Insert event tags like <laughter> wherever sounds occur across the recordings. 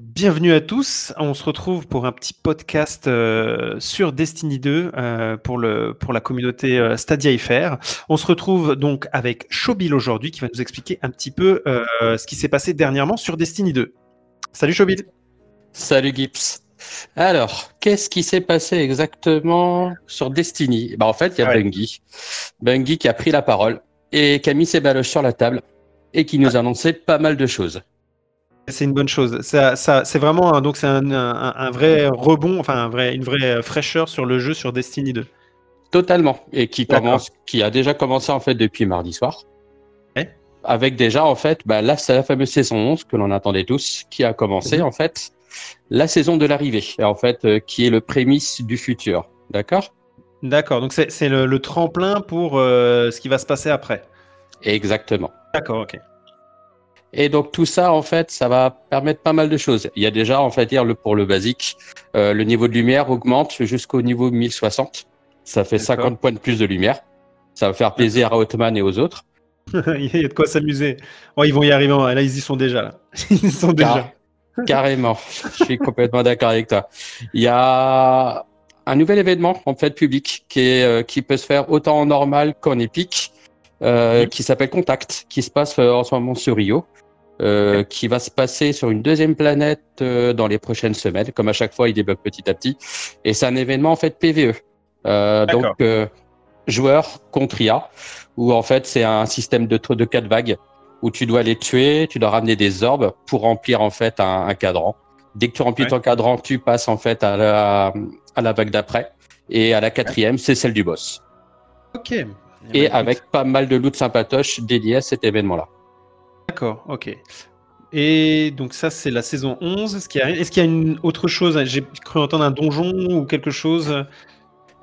Bienvenue à tous. On se retrouve pour un petit podcast euh, sur Destiny 2 euh, pour, le, pour la communauté euh, Stadia FR. On se retrouve donc avec Chobil aujourd'hui qui va nous expliquer un petit peu ce qui s'est passé dernièrement sur Destiny 2. Salut Chobil. Salut Gips. Alors, qu'est-ce qui s'est passé exactement sur Destiny? Bah, En fait, il y a Bungie. Bungie qui a pris la parole et qui a mis ses baloches sur la table et qui nous a annoncé pas mal de choses. C'est une bonne chose. Ça, ça c'est vraiment un, donc c'est un, un, vrai rebond, enfin un vrai, une vraie fraîcheur sur le jeu sur Destiny 2. Totalement. Et qui commence, qui a déjà commencé en fait depuis mardi soir. Avec déjà en fait, bah, là c'est la fameuse saison 11 que l'on attendait tous, qui a commencé mhm. en fait la saison de l'arrivée, en fait, euh, qui est le prémisse du futur. D'accord? D'accord. Donc c'est le, le, tremplin pour euh, ce qui va se passer après. Exactement. D'accord. Ok. Et donc tout ça, en fait, ça va permettre pas mal de choses. Il y a déjà, en fait, dire le, pour le basique, euh, le niveau de lumière augmente jusqu'au niveau 1060. Ça fait 50 points de plus de lumière. Ça va faire plaisir à Otman et aux autres. <laughs> il y a de quoi s'amuser. Oh, ils vont y arriver. Là, ils y sont déjà. Là. <laughs> Ils sont déjà. Carrément. <laughs> Je suis complètement d'accord avec toi. Il y a un nouvel événement en fait public qui est euh, qui peut se faire autant en normal qu'en épique, euh, qui s'appelle Contact, qui se passe euh, en ce moment sur Rio. Euh, qui va se passer sur une deuxième planète euh, dans les prochaines semaines. Comme à chaque fois, il débloque petit à petit. Et c'est un événement en fait PVE. Euh, donc joueur contre IA, où en fait c'est un système de de quatre vagues où tu dois les tuer, tu dois ramener des orbes pour remplir en fait un, un cadran. Dès que tu remplis ton cadran, tu passes en fait à la, à la vague d'après. Et à la quatrième, c'est celle du boss. Ok. Et avec pas mal de loot sympatoche dédié à cet événement-là. D'accord, ok. Et donc ça, c'est la saison 11. Est-ce qu'il y a, est qu'il y a une autre chose J'ai cru entendre un donjon ou quelque chose?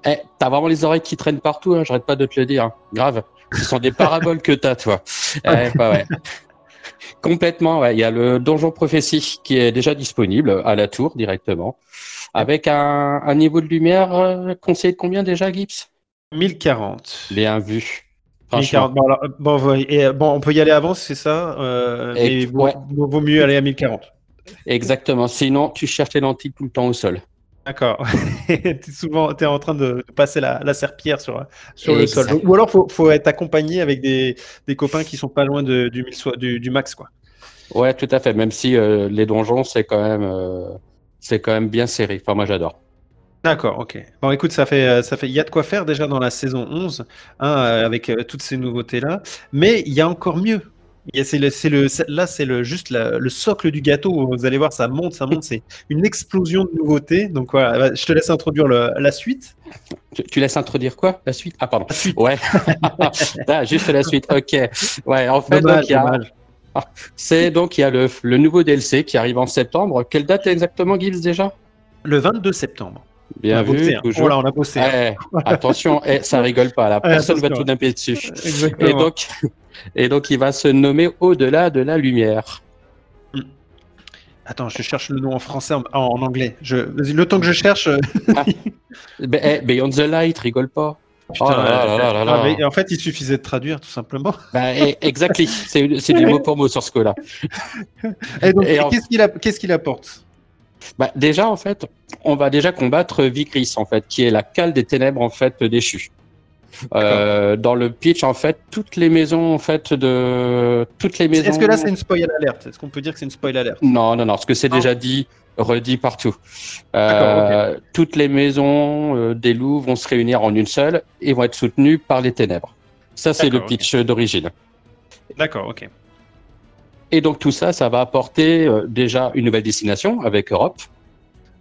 Eh, t'as vraiment les oreilles qui traînent partout, hein, j'arrête pas de te le dire. Hein. Grave. Ce sont des paraboles que t'as, toi. Eh, bah ouais. Complètement, ouais. Il y a le donjon prophétie qui est déjà disponible à la tour directement. Avec un, un niveau de lumière euh, conseillé de combien déjà, Gibbs? 1040. Bien vu. Bon, et, bon, on peut y aller avant, c'est ça euh, Mais vaut, mieux aller à 1040. Exactement. Sinon, tu cherches les lentilles tout le temps au sol. D'accord. <laughs> tu es souvent en train de passer la, la serpillère sur, sur le sol. Ou alors, il faut, être accompagné avec des, des, copains qui sont pas loin de, du, du, du, max. Quoi. Ouais, tout à fait. Même si euh, les donjons, c'est quand, même, euh, c'est quand même bien serré. Enfin, moi, j'adore. D'accord, ok. Bon, écoute, ça fait, euh, ça fait, il y a de quoi faire déjà dans la saison 11, hein, euh, avec euh, toutes ces nouveautés-là. Mais il y a encore mieux. C'est le, c'est le, là, c'est le, juste le socle du gâteau. Vous allez voir, ça monte, ça monte. C'est une explosion de nouveautés. Donc voilà, je te laisse introduire la suite. Tu, laisses introduire quoi? La suite? Ah, pardon. Ouais. <laughs> ah, juste la suite. Ok. Ouais, en fait, donc, il y a. C'est donc il y a le, le nouveau DLC qui arrive en septembre. Quelle date exactement, Gibbs déjà? Le 22 septembre. Bien vu, hein. toujours. on a bossé. Hein. Eh, <laughs> attention, eh, ça rigole pas là. Personne va tout taper dessus. Et donc, <laughs> et donc, il va se nommer Au-delà de la lumière. Hmm. Attends, je cherche le nom en français, en, anglais. Je... Le temps que je cherche. Euh, ah. <laughs> Eh, Beyond the Light, rigole pas. Oh ah, en fait, il suffisait de traduire, tout simplement. Bah, exactement. C'est du mot pour mot sur ce coup-là. Et donc, qu'est-ce qu'il apporte? Bah, déjà, en fait, on va déjà combattre Vigris, en fait, qui est la cale des ténèbres, en fait, déchue. Euh, dans le pitch, en fait, toutes les maisons, en fait, de toutes les maisons. Est-ce que là, c'est une spoil alerte Est-ce qu'on peut dire que c'est une spoil alerte Non, non, non, parce que c'est déjà dit, redit partout. Euh, toutes les maisons euh, des loups vont se réunir en une seule et vont être soutenues par les ténèbres. Ça, c'est le pitch d'origine. D'accord, ok. Et donc tout ça, ça va apporter euh, déjà une nouvelle destination avec Europe.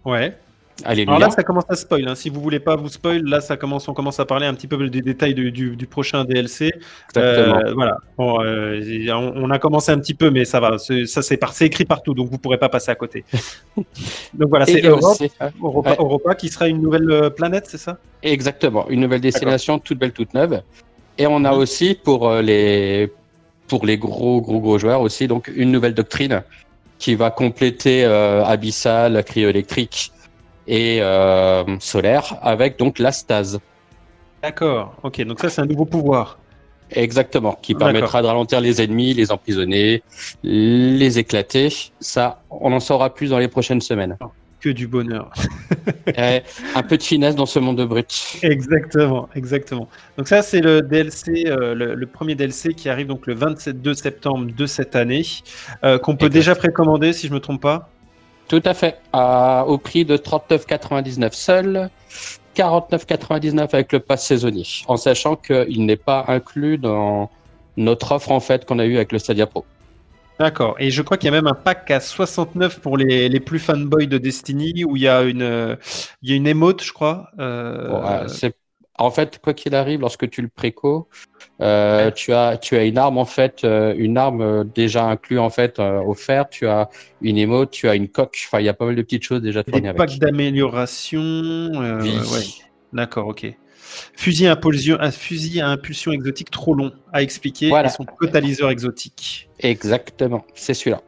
Ouais. Alors là, ça commence à spoil. Hein. Si vous voulez pas vous spoil, là, ça commence, on commence à parler un petit peu des détails du, du, prochain DLC. Euh, voilà. Euh, on, a commencé un petit peu, mais ça va. Ça, c'est par, écrit partout, donc vous pourrez pas passer à côté. <laughs> donc voilà, c'est Europe, Europa, qui sera une nouvelle planète, c'est ça? Exactement, une nouvelle destination, toute belle, toute neuve. Et on a mhm. aussi pour les pour les gros, gros, gros joueurs aussi. Donc, une nouvelle doctrine qui va compléter euh, Abyssal, cryoélectrique et euh, solaire avec donc la stase. D'accord, ok, donc ça c'est un nouveau pouvoir. Exactement, qui permettra de ralentir les ennemis, les emprisonner, les éclater. Ça, on en saura plus dans les prochaines semaines. Que du bonheur. <laughs> Un peu de finesse dans ce monde de brut. Exactement, exactement. Donc ça, c'est le DLC, euh, le, premier DLC qui arrive donc le 27 septembre de cette année, euh, qu'on peut déjà précommander, si je me trompe pas. Tout à fait, au prix de 39,99 seul. 49,99 avec le pass saisonnier, en sachant qu'il n'est pas inclus dans notre offre en fait qu'on a eu avec le Stadia Pro. D'accord. Et je crois qu'il y a même un pack à 69 pour les, les plus fanboys de Destiny où il y a une, il y a une émote, je crois. Euh... c'est en fait, quoi qu'il arrive, lorsque tu le préco, euh, tu as tu as une arme en fait, euh, une arme déjà inclue en fait offerte. Tu as une émote, tu as une coque. Enfin, il y a pas mal de petites choses déjà tournées avec. Pack d'amélioration. Oui. Ouais. D'accord, ok. Fusil à, impulsion, un fusil à impulsion exotique trop long à expliquer voilà. et son totaliseur exotique. Exactement, c'est celui-là.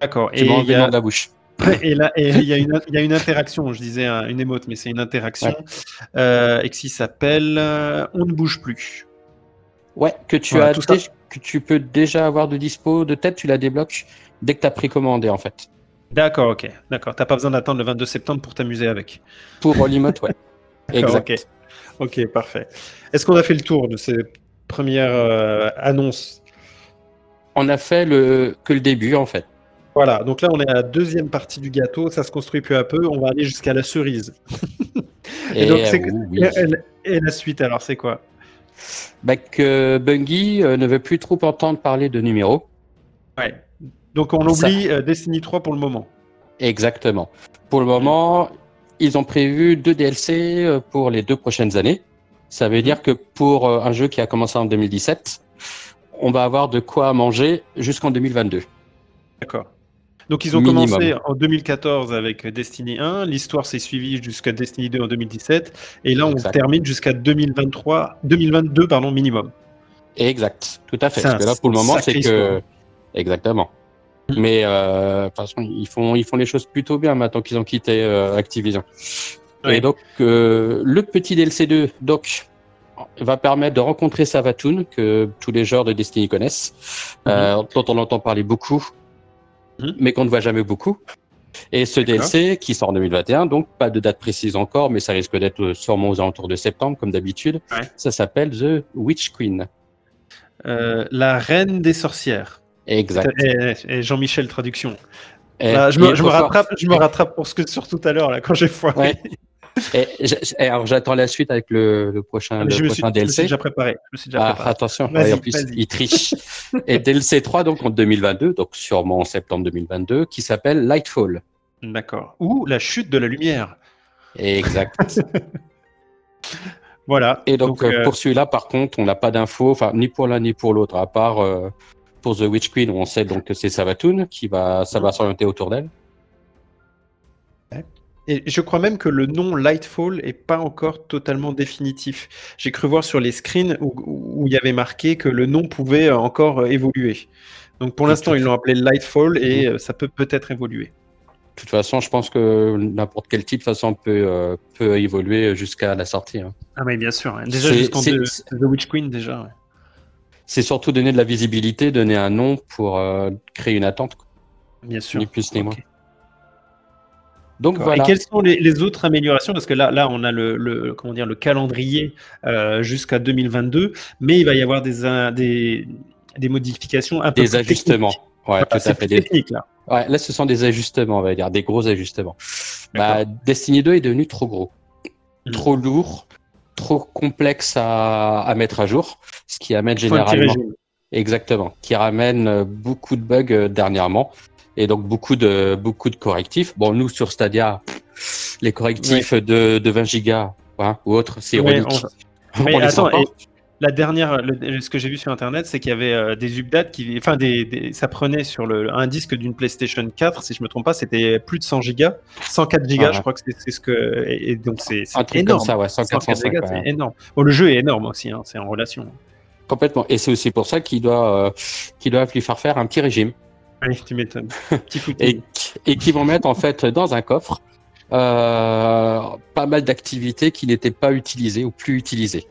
D'accord. <laughs> et il y a... la bouche. Et là, il y, a une interaction, je disais une émote, mais c'est une interaction euh, et qui s'appelle euh, On ne bouge plus. Ouais, que tu as que tu peux déjà avoir de dispo de tête, tu la débloques dès que tu as précommandé en fait. D'accord, ok, d'accord. T'as pas besoin d'attendre le 22 septembre pour t'amuser avec. Pour Hollywood, ouais. <laughs> exact. Ok, parfait. Est-ce qu'on a fait le tour de ces premières euh, annonces? On a fait le que le début en fait. Voilà, donc là on est à la deuxième partie du gâteau, ça se construit peu à peu, on va aller jusqu'à la cerise. <laughs> et, donc, et, la suite alors c'est quoi? Bah, Que Bungie euh, ne veut plus trop entendre parler de numéros. Ouais, donc on oublie euh, Destiny 3 pour le moment. Exactement. Pour le moment, ils ont prévu deux DLC euh, pour les deux prochaines années. Ça veut dire que pour un jeu qui a commencé en 2017, on va avoir de quoi manger jusqu'en 2022. D'accord. Donc ils ont commencé en 2014 avec Destiny 1, l'histoire s'est suivie jusqu'à Destiny 2 en 2017, et là on termine jusqu'à 2023, 2022 pardon minimum. Exact, tout à fait. Parce que là pour le moment c'est que exactement. Mm. Mais euh, de toute façon ils font ils font les choses plutôt bien maintenant qu'ils ont quitté euh, Activision. Et donc euh, le petit DLC 2 donc va permettre de rencontrer Savatoon que tous les joueurs de Destiny connaissent, mm-hmm. dont on entend parler beaucoup Hmm. mais qu'on ne voit jamais beaucoup. Et ce DLC qui sort en 2021, donc pas de date précise encore, mais ça risque d'être sûrement aux alentours de septembre, comme d'habitude. Ça s'appelle The Witch Queen. Euh, la reine des sorcières. Exact. Et, Jean-Michel traduction. je, me, rattrape, je me rattrape pour ce que sur tout à l'heure là quand j'ai foiré. Et, alors j'attends la suite avec le, le prochain, ah, le je prochain me DLC. Je me suis déjà préparé. Je me suis déjà ah, préparé. attention, en plus il triche. <laughs> et DLC 3 donc en 2022, donc sûrement en septembre 2022, qui s'appelle Lightfall. D'accord. Ou la chute de la lumière. Exact. <laughs> voilà. Et donc, donc euh, pour celui-là, par contre, on n'a pas d'infos, enfin ni pour l'un ni pour l'autre, à part euh, pour The Witch Queen où on sait donc que c'est Savatoon qui va, ça va s'orienter autour d'elle. Et je crois même que le nom Lightfall est pas encore totalement définitif. J'ai cru voir sur les screens où, il y avait marqué que le nom pouvait encore évoluer. Donc pour l'instant, ils l'ont appelé Lightfall et mhm. euh, ça peut peut-être évoluer. De toute façon, je pense que n'importe quel type de façon peut, euh, peut évoluer jusqu'à la sortie. Hein. Ah mais bien sûr, hein. déjà jusqu'en The Witch Queen déjà. C'est surtout donner de la visibilité, donner un nom pour créer une attente. Bien sûr. Ni plus ni moins. Donc voilà. Et quelles sont les, autres améliorations? Parce que là, là, on a le, comment dire, le calendrier euh, jusqu'à 2022, mais il va y avoir des, des, des modifications un peu Des ajustements. Ouais, tout à fait. Là. Ouais, là, ce sont des ajustements, on va dire, des gros ajustements. Bah, Destiny 2 est devenu trop gros, hmm. trop lourd, trop complexe à, à, mettre à jour, ce qui amène généralement. Exactement, qui ramène beaucoup de bugs euh, dernièrement et donc beaucoup de beaucoup de correctifs. Bon, nous sur Stadia, les correctifs de, de 20 gigas hein, ou autre, c'est ironique. <laughs> Mais attends, la dernière, ce que j'ai vu sur internet, c'est qu'il y avait euh, des updates qui, enfin, des, ça prenait sur le, un disque d'une PlayStation 4, si je me trompe pas, c'était plus de 100 gigas, 104 gigas, je crois que c'est ce que, et, donc c'est énorme. ça, ouais, 104, gigas, c'est énorme. Bon, le jeu est énorme aussi, hein, c'est en relation. Complètement. Et c'est aussi pour ça qu'il doit, euh, doit lui faire faire un petit régime tu m'étonnes. <laughs> et, et qui vont mettre en fait dans un coffre euh, pas mal d'activités qui n'étaient pas utilisées ou plus utilisées.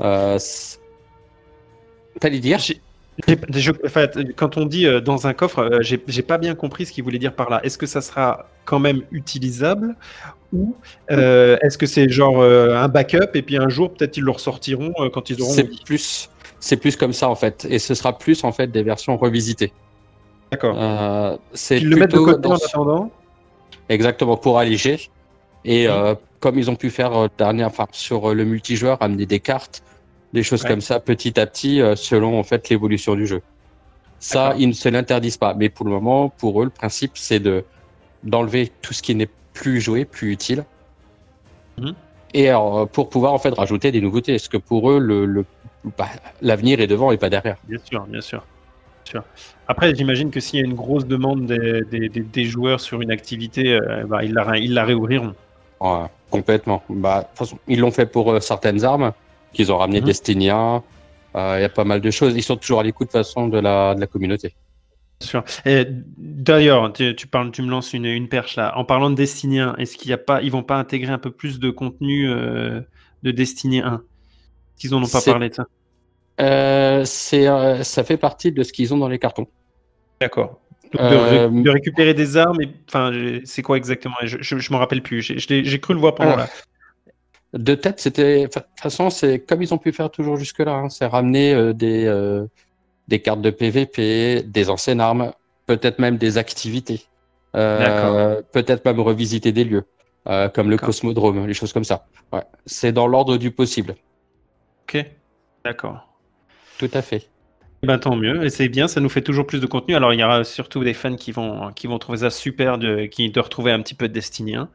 Euh, T'allais dire quand on dit euh, dans un coffre, euh, j'ai pas bien compris ce qu'il voulait dire par là. Est-ce que ça sera quand même utilisable ou euh, est-ce que c'est genre un backup et puis un jour peut-être ils le ressortiront quand ils auront. C'est plus, c'est plus comme ça en fait, et ce sera plus en fait des versions revisitées. D'accord. c'est le mettre de côté en attendant? Exactement pour alléger. Et comme ils ont pu faire dernière, enfin, sur le multijoueur, amener des cartes des choses comme ça petit à petit euh, selon en fait l'évolution du jeu. Ça, ils ne se l'interdisent pas, mais pour le moment, pour eux, le principe c'est de d'enlever tout ce qui n'est plus joué, plus utile, mhm. et alors, pour pouvoir en fait rajouter des nouveautés. Parce que pour eux, le, bah, l'avenir est devant et pas derrière? Bien sûr, bien sûr. Après, j'imagine que s'il y a une grosse demande des, des, des, joueurs sur une activité, euh, bah, ils, la, ils la réouvriront. complètement. Bah, ils l'ont fait pour euh, certaines armes qu'ils ont ramené mmh. Destinia. Euh, il y a pas mal de choses. Ils sont toujours à l'écoute de façon de la, de la communauté. Sûr. D'ailleurs, tu, parles, tu me lances une, une, perche là. En parlant de Destinia, est-ce qu'il y a pas, ils vont pas intégrer un peu plus de contenu euh, de Destiny 1 Qu'ils en ont pas parlé de ça euh, C'est, euh, ça fait partie de ce qu'ils ont dans les cartons. D'accord. De, récupérer des armes, enfin, c'est quoi exactement? Je, je, me rappelle plus. J'ai cru le voir pendant là. De tête, c'était. De toute façon, c'est comme ils ont pu faire toujours jusque-là. Hein, c'est ramener euh, des, euh, des cartes de PVP, des anciennes armes, peut-être même des activités. Euh, peut-être même revisiter des lieux, comme le Cosmodrome, les choses comme ça. Ouais. C'est dans l'ordre du possible. Ok, d'accord. Tout à fait. Eh ben, tant mieux, et c'est bien, ça nous fait toujours plus de contenu. Alors il y aura surtout des fans qui vont, qui vont trouver ça super de, qui, de retrouver un petit peu de Destiny. Hein.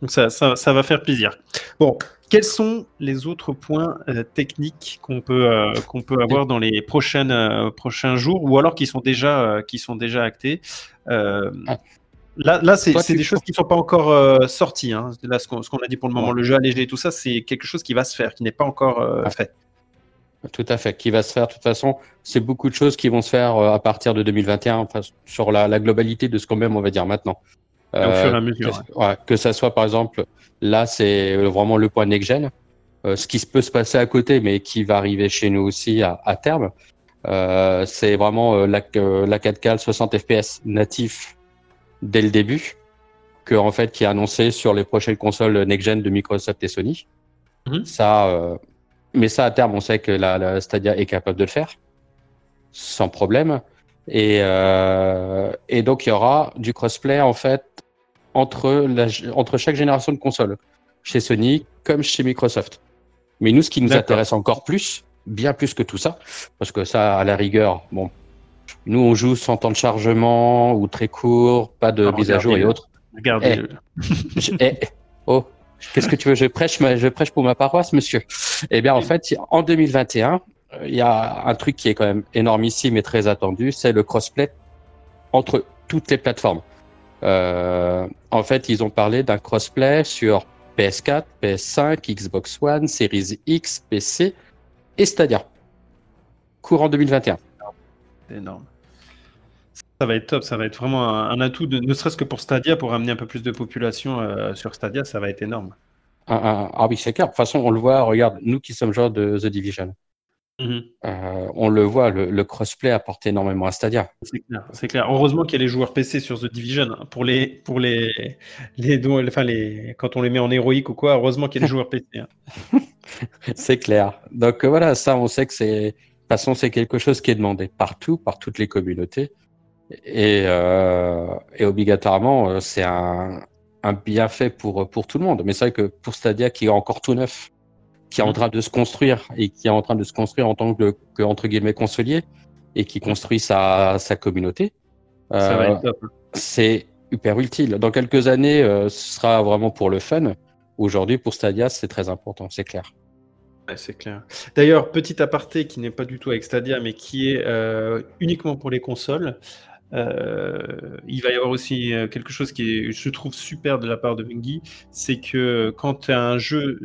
Donc ça, ça, ça, va faire plaisir. Bon, quels sont les autres points euh, techniques qu'on peut, euh, qu'on peut avoir dans les prochaines, euh, prochains jours ou alors qui sont déjà, qui sont déjà actés. Là, là c'est des choses qui ne sont pas encore sorties. Hein. Là, ce qu'on a dit pour le moment, le jeu allégé et tout ça, c'est quelque chose qui va se faire, qui n'est pas encore ah. fait. Tout à fait, qui va se faire. De toute façon, c'est beaucoup de choses qui vont se faire à partir de 2021, enfin, sur la, la globalité de ce qu'on même on va dire maintenant. Euh, mesure, que, ça soit par exemple, là c'est vraiment le point next-gen, euh, ce qui peut se passer à côté, mais qui va arriver chez nous aussi à, à terme. Euh, c'est vraiment la, la 4K 60 FPS natif dès le début, que en fait qui est annoncé sur les prochaines consoles next-gen de Microsoft et Sony. Mhm. Ça, mais ça à terme, on sait que la, la, Stadia est capable de le faire sans problème. Et, euh, et donc, il y aura du crossplay en fait entre, la, entre chaque génération de consoles, chez Sony comme chez Microsoft. Mais nous, ce qui nous intéresse encore plus, bien plus que tout ça, parce que ça, à la rigueur, bon, nous, on joue sans temps de chargement ou très court, pas de mise à jour et autres. Regardez. Eh, eh, oh, qu'est-ce que tu veux? Je prêche, je prêche pour ma paroisse, monsieur. Eh bien, en fait, en 2021, il y a un truc qui est quand même énormissime et très attendu, c'est le crossplay entre toutes les plateformes. Euh, en fait, ils ont parlé d'un crossplay sur PS4, PS5, Xbox One, Series X, PC et Stadia. Courant 2021. Énorme. Ça va être top, ça va être vraiment un, atout, ne serait-ce que pour Stadia, pour amener un peu plus de population euh, sur Stadia, ça va être énorme. Ah, ah, ah oui, c'est clair. De toute façon, on le voit, regarde, nous qui sommes joueurs de The Division, Mhm. Euh, on le voit, le, crossplay apporte énormément à Stadia. C'est clair, Heureusement qu'il y a les joueurs PC sur The Division. Hein. Pour les, pour les, les, enfin les, quand on les met en héroïque ou quoi, heureusement qu'il y a les joueurs PC. Hein. <laughs> c'est clair. Donc euh, voilà, ça, on sait que c'est, de toute façon, c'est quelque chose qui est demandé partout, par toutes les communautés, et, euh, et obligatoirement, c'est un, un bienfait pour pour tout le monde. Mais c'est vrai que pour Stadia, qui est encore tout neuf qui est en mm. train de se construire et qui est en train de se construire en tant que, que entre guillemets consolier et qui construit sa, sa communauté. Euh, c'est hyper utile. Dans quelques années, euh, ce sera vraiment pour le fun. Aujourd'hui, pour Stadia, c'est très important, c'est clair. c'est clair. D'ailleurs, petit aparté qui n'est pas du tout avec Stadia, mais qui est euh, uniquement pour les consoles. Euh, il va y avoir aussi euh, quelque chose qui est, je trouve super de la part de Bungie, c'est que quand tu as un jeu,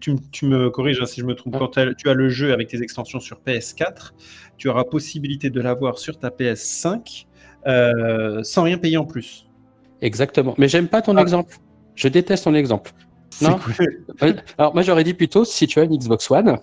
tu, me corriges hein, si je me trompe, quand tu as le jeu avec tes extensions sur PS4, tu auras possibilité de l'avoir sur ta PS5 euh, sans rien payer en plus. Exactement. Mais j'aime pas ton ah. exemple. Je déteste ton exemple. Non. Alors moi j'aurais dit plutôt si tu as une Xbox One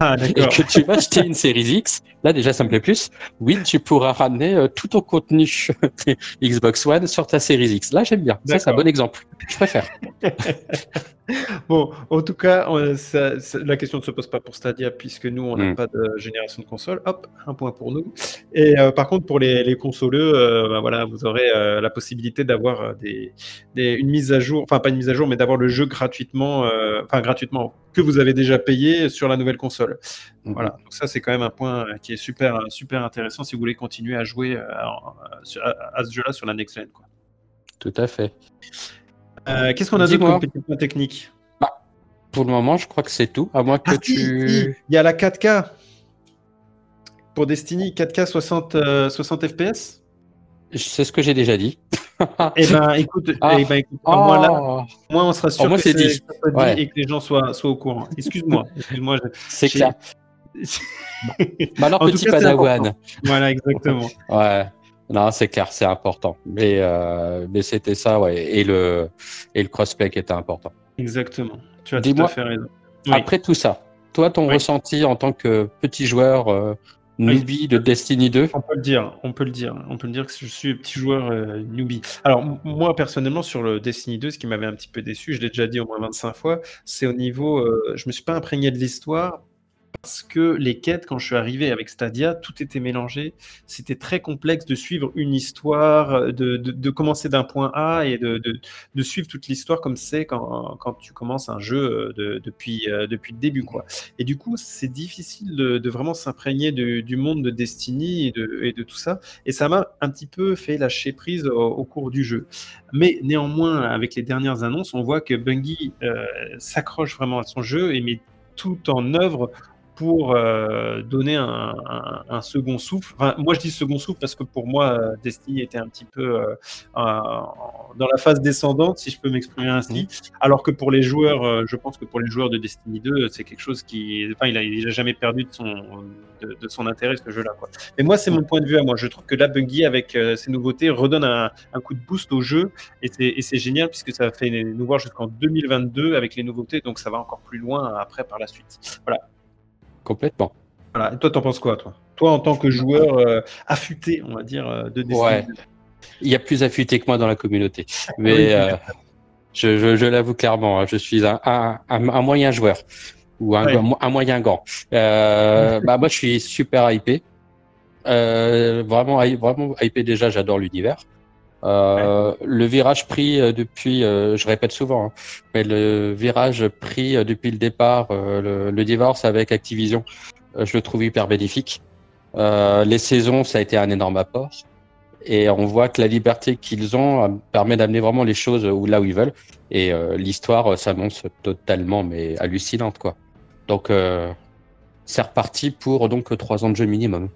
ah, <laughs> et que tu vas acheter une série X, là déjà ça me plaît plus. Oui, tu pourras ramener euh, tout ton contenu <laughs> Xbox One sur ta série X. Là j'aime bien. Ça c'est un bon exemple. Je préfère. <laughs> <laughs> bon, en tout cas, la question ne se pose pas pour Stadia puisque nous on n'a hmm. pas de génération de console. Hop, un point pour nous. Et euh, par contre pour les, les consoleux, euh, bah, voilà, vous aurez la possibilité d'avoir des, une mise à jour, enfin pas une mise à jour, mais d'avoir le jeu gratuitement, enfin gratuitement que vous avez déjà payé sur la nouvelle console. Mhm. Voilà, donc ça c'est quand même un point qui est super, super intéressant si vous voulez continuer à jouer euh, à, ce jeu-là sur la next gen. Quoi. Tout à fait. Euh, qu'est-ce qu'on a d'autre comme petit point technique bah, Pour le moment, je crois que c'est tout, à moins que ah, tu. Il y a la 4K pour Destiny, 4K 60, 60 FPS. C'est ce que j'ai déjà dit. <laughs> eh ben, écoute, ah. eh ben, écoute moi, là, moi, on sera sûr oh, que c'est dit. et que les gens soient, soient au courant. Excuse-moi. <laughs> Excuse c'est clair. <laughs> bah alors, petit padawan. Voilà, exactement. ouais. Non, c'est clair, c'est important. Mais, euh, mais c'était ça, ouais. Et le, et le crossplay qui était important. Exactement. Tu as tout à fait raison. Après tout ça, toi, ton ressenti en tant que petit joueur euh, newbie de Destiny 2 On peut le dire, on peut le dire. On peut le dire que je suis petit joueur euh, newbie. Alors, moi, personnellement, sur le Destiny 2, ce qui m'avait un petit peu déçu, je l'ai déjà dit au moins 25 fois, c'est au niveau. Je me suis pas imprégné de l'histoire parce que les quêtes, quand je suis arrivé avec Stadia, tout était mélangé. C'était très complexe de suivre une histoire, de, commencer d'un point A et de, suivre toute l'histoire comme c'est quand, tu commences un jeu euh, depuis, euh, depuis le début. Quoi. Et du coup, c'est difficile de, vraiment s'imprégner du monde de Destiny et de, tout ça. Et ça m'a un petit peu fait lâcher prise au, cours du jeu. Mais néanmoins, avec les dernières annonces, on voit que Bungie euh, s'accroche vraiment à son jeu et met tout en œuvre pour euh, donner un, second souffle. moi, je dis second souffle parce que pour moi, euh, Destiny était un petit peu euh, dans la phase descendante, si je peux m'exprimer ainsi. Mmh. Alors que pour les joueurs, je pense que pour les joueurs de Destiny 2, c'est quelque chose qui, enfin, il a, il a jamais perdu de son, de, son intérêt ce jeu-là. Mais moi, c'est mon point de vue à moi. Je trouve que la Bungie, avec ces nouveautés, redonne un, coup de boost au jeu et c'est génial puisque ça fait nous voir jusqu'en 2022 avec les nouveautés, donc ça va encore plus loin après par la suite. Voilà. Complètement. Voilà. Et toi, t'en penses quoi, toi? Toi, en tant que joueur euh, affûté, on va dire, euh, de Destiny Ouais. Il y a plus affûté que moi dans la communauté. Mais euh, je, l'avoue clairement, hein, je suis un, un, moyen joueur ou un, un moyen gant. bah, moi, je suis super hypé. vraiment, vraiment hypé déjà, j'adore l'univers. Euh, le virage pris euh, depuis, euh, je répète souvent, hein, mais le virage pris depuis le départ, le, divorce avec Activision, je le trouve hyper bénéfique. les saisons, ça a été un énorme apport. Et on voit que la liberté qu'ils ont permet d'amener vraiment les choses là où ils veulent. Et l'histoire s'annonce totalement mais hallucinante quoi. Donc c'est reparti pour donc trois ans de jeu minimum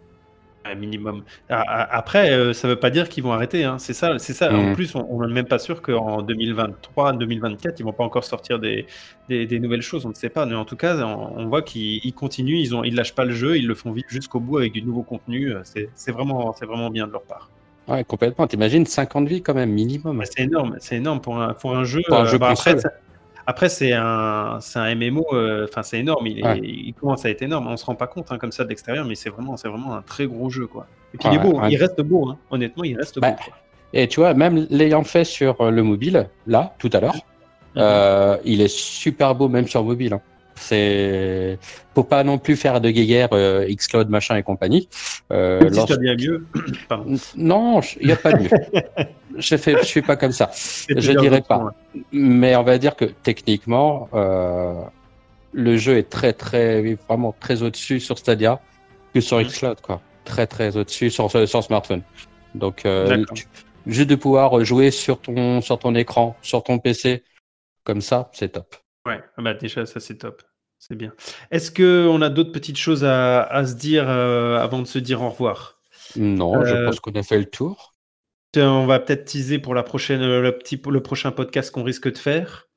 minimum. Après, euh, ça ne veut pas dire qu'ils vont arrêter. Hein. C'est ça, c'est ça. En mm. plus, on n'est même pas sûr qu'en 2023, 2024, ils vont pas encore sortir des, des, nouvelles choses. On ne sait pas. Mais en tout cas, on, voit qu'ils continuent. Ils ont, ils lâchent pas le jeu. Ils le font vite jusqu'au bout avec du nouveau contenu. C'est vraiment, c'est vraiment bien de leur part. Ouais, complètement. T'imagines 50 vies quand même minimum. c'est énorme. C'est énorme pour un, pour un jeu. Pour un jeu euh, bah, après, c'est un, un MMO, euh, enfin, c'est énorme. Il, il, commence à être énorme. On se rend pas compte hein, comme ça de l'extérieur, mais c'est vraiment, vraiment un très gros jeu, quoi. Et puis il est beau, il reste beau, hein. honnêtement, il reste bah, beau. Et tu vois, même l'ayant fait sur euh, le mobile, là, tout à l'heure, euh, il est super beau même sur mobile. Hein. C'est faut pas non plus faire de guéguerre euh, Xcloud machin et compagnie. Euh, lorsque... bien mieux. <clears throat> non, il n'y a pas mieux. <laughs> je fais, je suis pas comme ça. <laughs> Je dirais pas. Mais on va dire que techniquement, euh, le jeu est très très vraiment très au-dessus sur Stadia que sur mhm. Xcloud quoi. Très très au-dessus sur, sur smartphone. Donc euh, juste de pouvoir jouer sur ton sur ton écran, sur ton PC comme ça, c'est top. Ouais, ah bah déjà ça c'est top. C'est bien. Est-ce qu'on a d'autres petites choses à, se dire euh, avant de se dire au revoir? Non, je euh, pense qu'on a fait le tour. On va peut-être teaser pour la prochaine, le, petit, le prochain podcast qu'on risque de faire.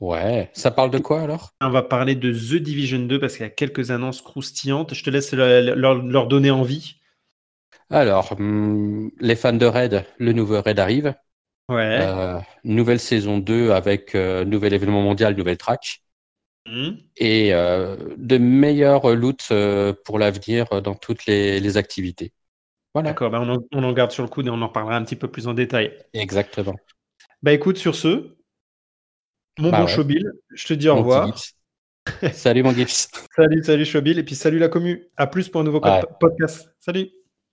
Ouais, ça parle de quoi alors? On va parler de The Division 2 parce qu'il y a quelques annonces croustillantes. Je te laisse leur, donner envie. Alors, hmm, les fans de Raid, le nouveau Raid arrive. Ouais. Euh, nouvelle saison 2 avec nouvel événement mondial, nouvelle track. mmh. et de meilleurs loot pour l'avenir dans toutes les, activités. Voilà. D'accord, ben, on, en, garde sur le coude et on en parlera un petit peu plus en détail. Exactement. Bah écoute, sur ce, mon bah bon Chobil, je te dis au revoir. salut mon Gips. <laughs> salut, salut Chobil, et puis salut la commu. À plus pour un nouveau podcast. Salut.